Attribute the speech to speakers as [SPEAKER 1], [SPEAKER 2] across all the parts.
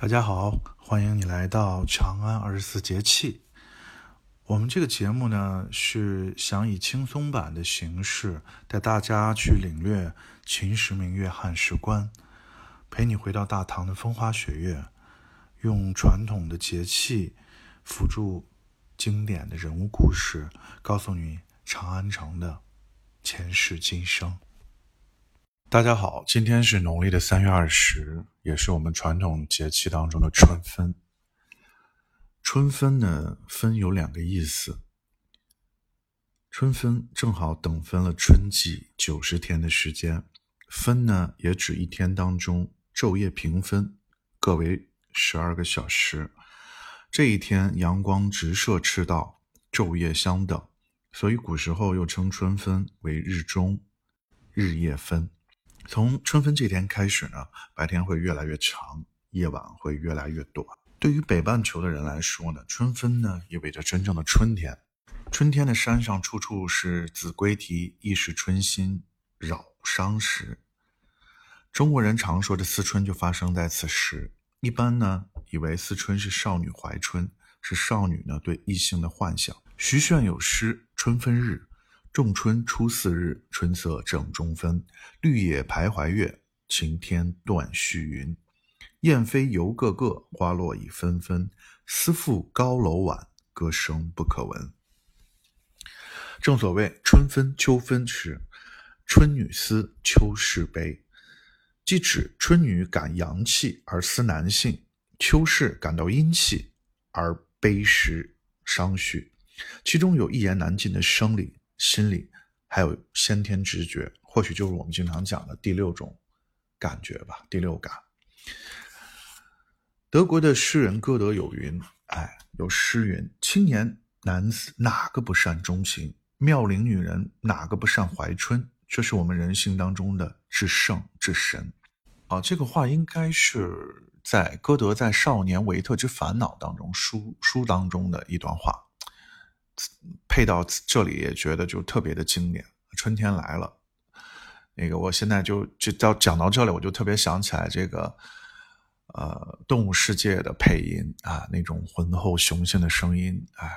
[SPEAKER 1] 大家好，欢迎你来到长安二十四节气。我们这个节目呢，是想以轻松版的形式带大家去领略秦时明月汉时关，陪你回到大唐的风花雪月，用传统的节气辅助经典的人物故事，告诉你长安城的前世今生。大家好，今天是农历的三月二十，也是我们传统节气当中的春分。春分呢，分有两个意思。春分正好等分了春季九十天的时间，分呢也指一天当中昼夜平分，各为十二个小时。这一天阳光直射赤道，昼夜相等，所以古时候又称春分为日中，日夜分。从春分这天开始呢，白天会越来越长，夜晚会越来越短。对于北半球的人来说呢，春分呢意味着真正的春天。春天的山上处处是子规啼，一时春心扰伤时。中国人常说的思春就发生在此时。一般呢以为思春是少女怀春，是少女呢对异性的幻想。徐铉有诗《春分日》。仲春初四日，春色正中分。绿野徘徊月，晴天断续云。燕飞犹个个，花落已纷纷。思妇高楼晚，歌声不可闻。正所谓春分秋分时，春女思，秋士悲，即指春女感阳气而思男性，秋士感到阴气而悲时伤绪，其中有一言难尽的生理。心里还有先天直觉，或许就是我们经常讲的第六种感觉吧，第六感。德国的诗人歌德有云：“哎，有诗云，青年男子哪个不善钟情？妙龄女人哪个不善怀春？这是我们人性当中的至圣至神。”啊，这个话应该是在歌德在《少年维特之烦恼》当中书书当中的一段话。配到这里也觉得就特别的经典。春天来了，那个我现在就就到讲到这里，我就特别想起来这个呃动物世界的配音啊，那种浑厚雄性的声音。哎，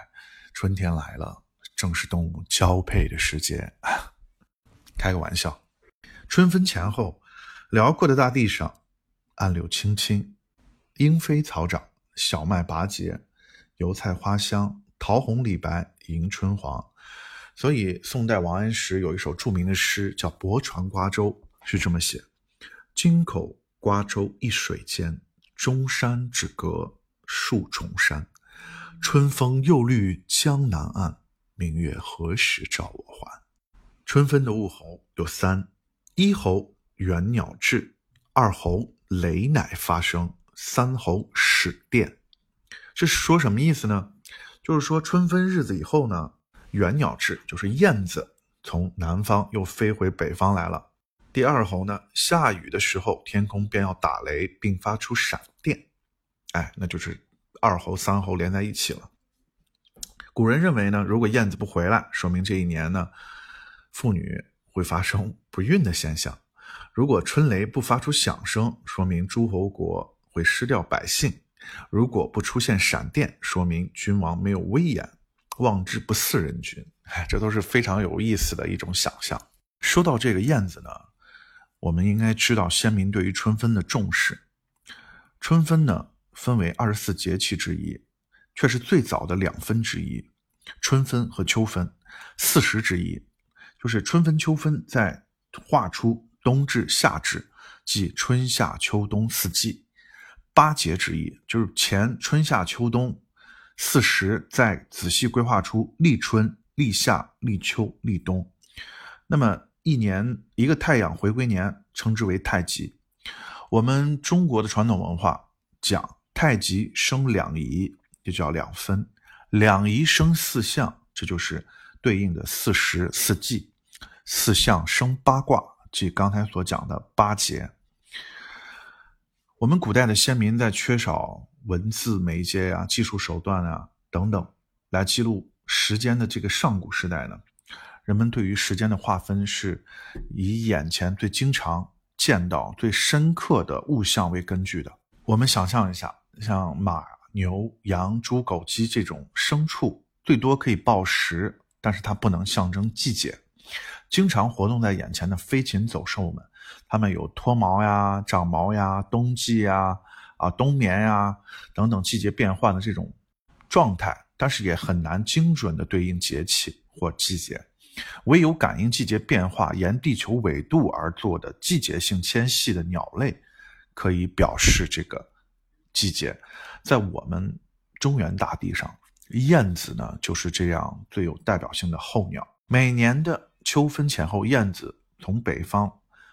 [SPEAKER 1] 春天来了，正是动物交配的时节。开个玩笑，春分前后，辽阔的大地上，暗柳青青，莺飞草长，小麦拔节，油菜花香。桃红李白迎春黄，所以宋代王安石有一首著名的诗叫《泊船瓜洲》，是这么写：京口瓜洲一水间，中山只隔数重山。春风又绿江南岸，明月何时照我还？春分的物候有三：一候猿鸟至，二候雷乃发声，三候始电。这是说什么意思呢？就是说，春分日子以后呢，猿鸟至，就是燕子从南方又飞回北方来了。第二候呢，下雨的时候，天空便要打雷，并发出闪电。哎，那就是二候、三候连在一起了。古人认为呢，如果燕子不回来，说明这一年呢，妇女会发生不孕的现象；如果春雷不发出响声，说明诸侯国会失掉百姓。如果不出现闪电，说明君王没有威严，望之不似人君。哎，这都是非常有意思的一种想象。说到这个燕子呢，我们应该知道先民对于春分的重视。春分呢，分为二十四节气之一，却是最早的两分之一。春分和秋分，四时之一，就是春分、秋分在画出冬至、夏至，即春夏秋冬四季。八节之意，就是前春夏秋冬四时，再仔细规划出立春、立夏、立秋、立冬。那么一年一个太阳回归年，称之为太极。我们中国的传统文化讲太极生两仪，就叫两分；两仪生四象，这就是对应的四时四季；四象生八卦，即刚才所讲的八节。我们古代的先民在缺少文字媒介呀、技术手段啊等等来记录时间的这个上古时代呢，人们对于时间的划分是以眼前最经常见到、最深刻的物象为根据的。我们想象一下，像马、牛、羊、猪、狗、鸡这种牲畜，最多可以报时，但是它不能象征季节。经常活动在眼前的飞禽走兽们，它们有脱毛呀、长毛呀、冬季呀、啊冬眠呀等等季节变换的这种状态，但是也很难精准的对应节气或季节。唯有感应季节变化、沿地球纬度而做的季节性迁徙的鸟类，可以表示这个季节。在我们中原大地上，燕子呢就是这样最有代表性的候鸟。每年的秋分前后，燕子从北方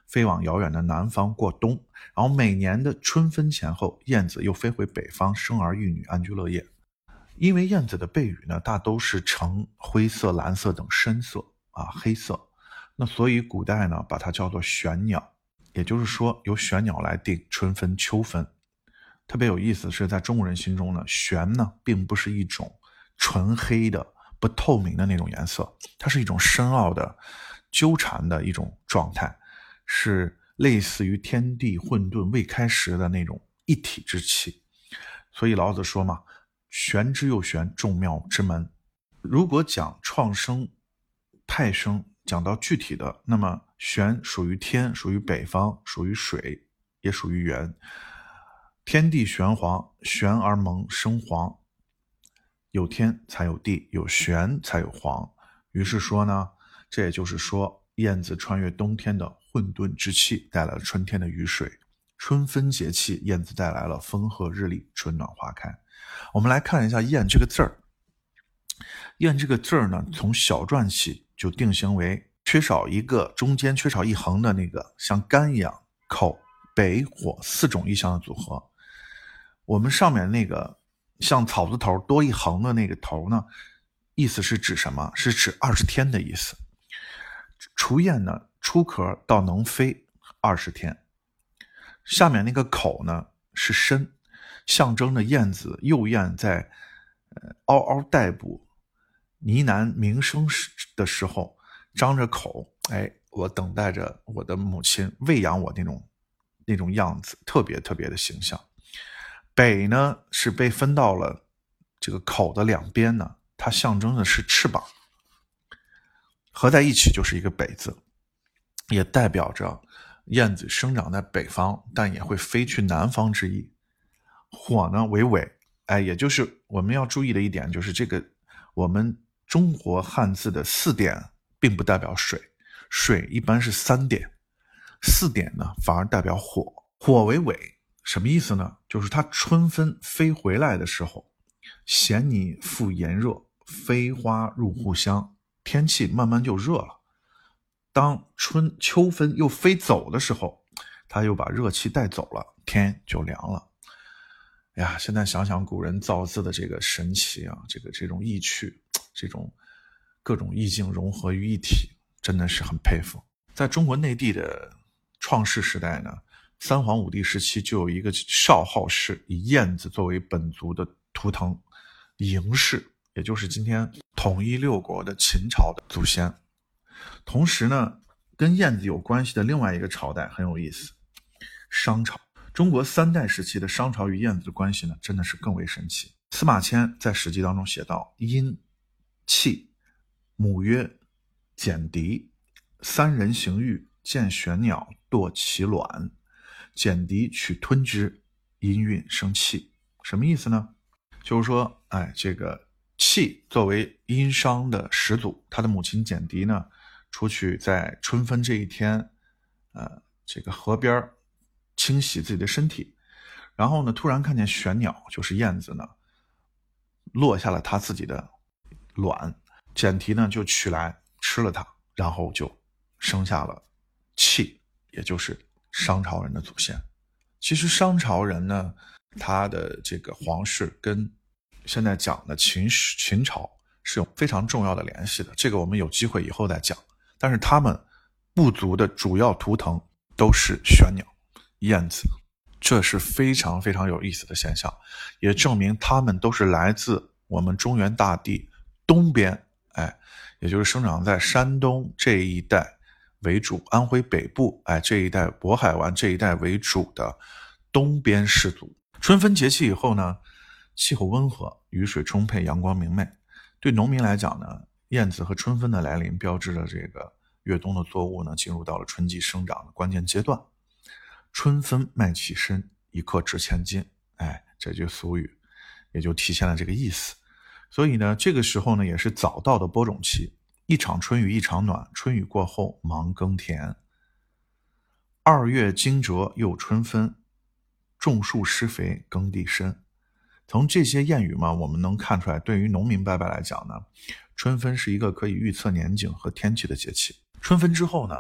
[SPEAKER 1] 飞往遥远的南方过冬，然后每年的春分前后，燕子又飞回北方生儿育女，安居乐业。因为燕子的背羽呢，大都是呈灰色、蓝色等深色啊，黑色，那所以古代呢，把它叫做玄鸟，也就是说由玄鸟来定春分、秋分。特别有意思是，在中国人心中呢，玄呢并不是一种纯黑的、不透明的那种颜色，它是一种深奥的、纠缠的一种状态，是类似于天地混沌未开时的那种一体之气。所以老子说嘛。玄之又玄，众妙之门。如果讲创生、派生，讲到具体的，那么玄属于天，属于北方，属于水，也属于元。天地玄黄，玄而蒙生黄。有天才有地，有玄才有黄。于是说呢，这也就是说，燕子穿越冬天的混沌之气，带来了春天的雨水。春分节气，燕子带来了风和日丽，春暖花开。我们来看一下“燕”这个字儿，“燕”这个字儿呢，从小篆起就定型为缺少一个中间缺少一横的那个像肝一样口、北、火四种意象的组合。我们上面那个像草字头多一横的那个头呢，意思是指什么？是指二十天的意思。雏燕呢，出壳到能飞二十天。下面那个口呢，是身。象征着燕子幼燕在，嗷嗷待哺、呢喃鸣声时的时候，张着口，哎，我等待着我的母亲喂养我那种那种样子，特别特别的形象。北呢是被分到了这个口的两边呢，它象征的是翅膀，合在一起就是一个北字，也代表着燕子生长在北方，但也会飞去南方之意。火呢为尾，哎，也就是我们要注意的一点，就是这个我们中国汉字的四点并不代表水，水一般是三点，四点呢反而代表火。火为尾，什么意思呢？就是它春分飞回来的时候，衔泥复炎热，飞花入户香，天气慢慢就热了。当春秋分又飞走的时候，他又把热气带走了，天就凉了。哎呀，现在想想古人造字的这个神奇啊，这个这种意趣，这种各种意境融合于一体，真的是很佩服。在中国内地的创世时代呢，三皇五帝时期就有一个少昊氏以燕子作为本族的图腾，嬴氏，也就是今天统一六国的秦朝的祖先。同时呢，跟燕子有关系的另外一个朝代很有意思，商朝。中国三代时期的商朝与燕子的关系呢，真的是更为神奇。司马迁在《史记》当中写道：“殷契母曰简狄，三人行狱，见玄鸟堕其卵，简狄取吞之，殷运生气。”什么意思呢？就是说，哎，这个契作为殷商的始祖，他的母亲简狄呢，出去在春分这一天，呃，这个河边清洗自己的身体，然后呢，突然看见玄鸟，就是燕子呢，落下了它自己的卵，简提呢就取来吃了它，然后就生下了契，也就是商朝人的祖先。其实商朝人呢，他的这个皇室跟现在讲的秦秦朝是有非常重要的联系的，这个我们有机会以后再讲。但是他们部族的主要图腾都是玄鸟。燕子，这是非常非常有意思的现象，也证明他们都是来自我们中原大地东边，哎，也就是生长在山东这一带为主，安徽北部，哎，这一带渤海湾这一带为主的东边氏族。春分节气以后呢，气候温和，雨水充沛，阳光明媚。对农民来讲呢，燕子和春分的来临，标志着这个越冬的作物呢，进入到了春季生长的关键阶段。春分麦起身，一刻值千金。哎，这句俗语也就体现了这个意思。所以呢，这个时候呢，也是早稻的播种期。一场春雨一场暖，春雨过后忙耕田。二月惊蛰又春分，种树施肥耕地深。从这些谚语嘛，我们能看出来，对于农民伯伯来讲呢，春分是一个可以预测年景和天气的节气。春分之后呢，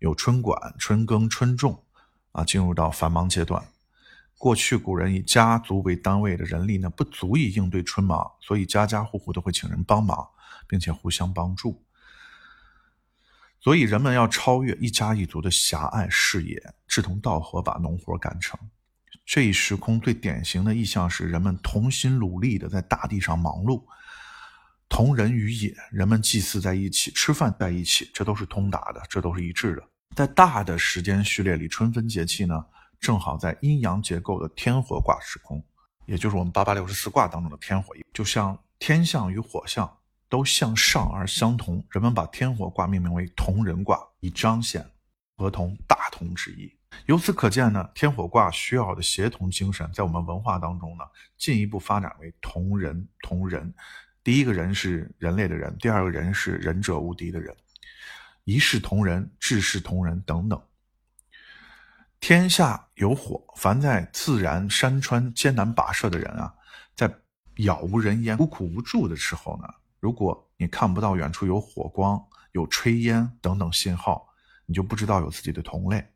[SPEAKER 1] 有春管、春耕、春种，啊，进入到繁忙阶段。过去古人以家族为单位的人力呢，不足以应对春忙，所以家家户户都会请人帮忙，并且互相帮助。所以人们要超越一家一族的狭隘视野，志同道合把农活干成。这一时空最典型的意象是人们同心努力的在大地上忙碌，同人于野，人们祭祀在一起，吃饭在一起，这都是通达的，这都是一致的。在大的时间序列里，春分节气呢？正好在阴阳结构的天火卦时空，也就是我们八八六十四卦当中的天火，就像天象与火象都向上而相同，人们把天火卦命名为同人卦，以彰显合同大同之意。由此可见呢，天火卦需要的协同精神，在我们文化当中呢，进一步发展为同人同人。第一个人是人类的人，第二个人是仁者无敌的人，一视同仁，志士同仁等等。天下有火，凡在自然山川艰难跋涉的人啊，在杳无人烟、孤苦无助的时候呢，如果你看不到远处有火光、有炊烟等等信号，你就不知道有自己的同类。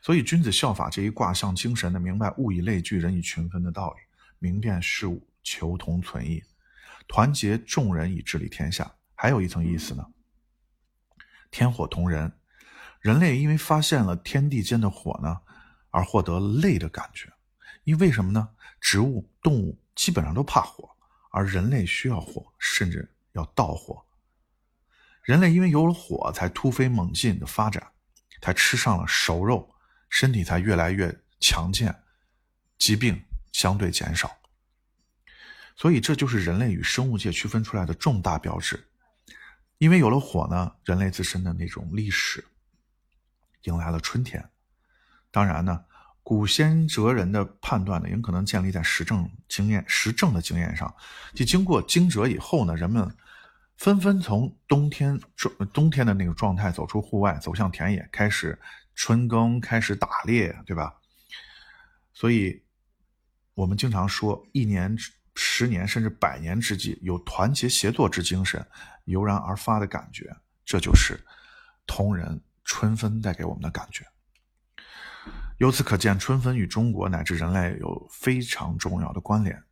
[SPEAKER 1] 所以，君子效法这一卦象精神的明白“物以类聚，人以群分”的道理，明辨事物，求同存异，团结众人以治理天下。还有一层意思呢，天火同人。人类因为发现了天地间的火呢，而获得累的感觉。因为什么呢？植物、动物基本上都怕火，而人类需要火，甚至要盗火。人类因为有了火，才突飞猛进的发展，才吃上了熟肉，身体才越来越强健，疾病相对减少。所以，这就是人类与生物界区分出来的重大标志。因为有了火呢，人类自身的那种历史。迎来了春天，当然呢，古先哲人的判断呢，也可能建立在实证经验、实证的经验上。即经过惊蛰以后呢，人们纷纷从冬天状冬天的那个状态走出户外，走向田野，开始春耕，开始打猎，对吧？所以，我们经常说，一年、十年甚至百年之计，有团结协作之精神，油然而发的感觉，这就是同人。春分带给我们的感觉，由此可见，春分与中国乃至人类有非常重要的关联。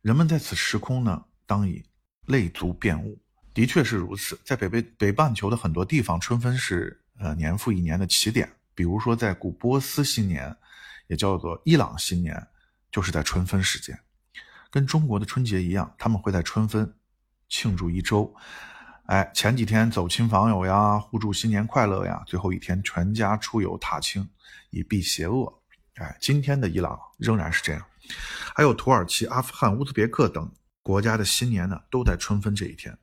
[SPEAKER 1] 人们在此时空呢，当以类族辨物，的确是如此。在北北北半球的很多地方，春分是呃年复一年的起点。比如说，在古波斯新年，也叫做伊朗新年，就是在春分时间，跟中国的春节一样，他们会在春分庆祝一周。哎，前几天走亲访友呀，互祝新年快乐呀，最后一天全家出游踏青，以避邪恶。哎，今天的伊朗仍然是这样，还有土耳其、阿富汗、乌兹别克等国家的新年呢，都在春分这一天。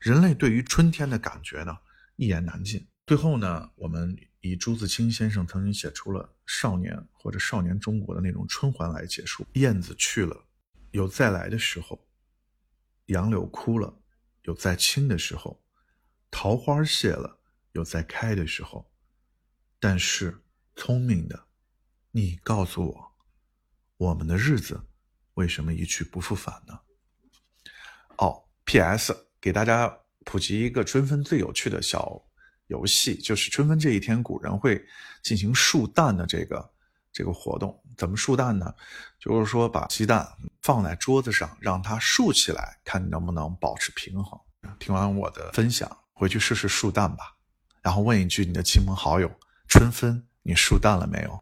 [SPEAKER 1] 人类对于春天的感觉呢，一言难尽。最后呢，我们以朱自清先生曾经写出了《少年》或者《少年中国》的那种春环来结束：燕子去了，有再来的时候；杨柳枯了。有再青的时候，桃花谢了；有再开的时候，但是聪明的，你告诉我，我们的日子为什么一去不复返呢？哦，P.S. 给大家普及一个春分最有趣的小游戏，就是春分这一天，古人会进行树蛋的这个这个活动。怎么树蛋呢？就是说把鸡蛋。放在桌子上，让它竖起来，看你能不能保持平衡。听完我的分享，回去试试竖蛋吧。然后问一句你的亲朋好友：春分你竖蛋了没有？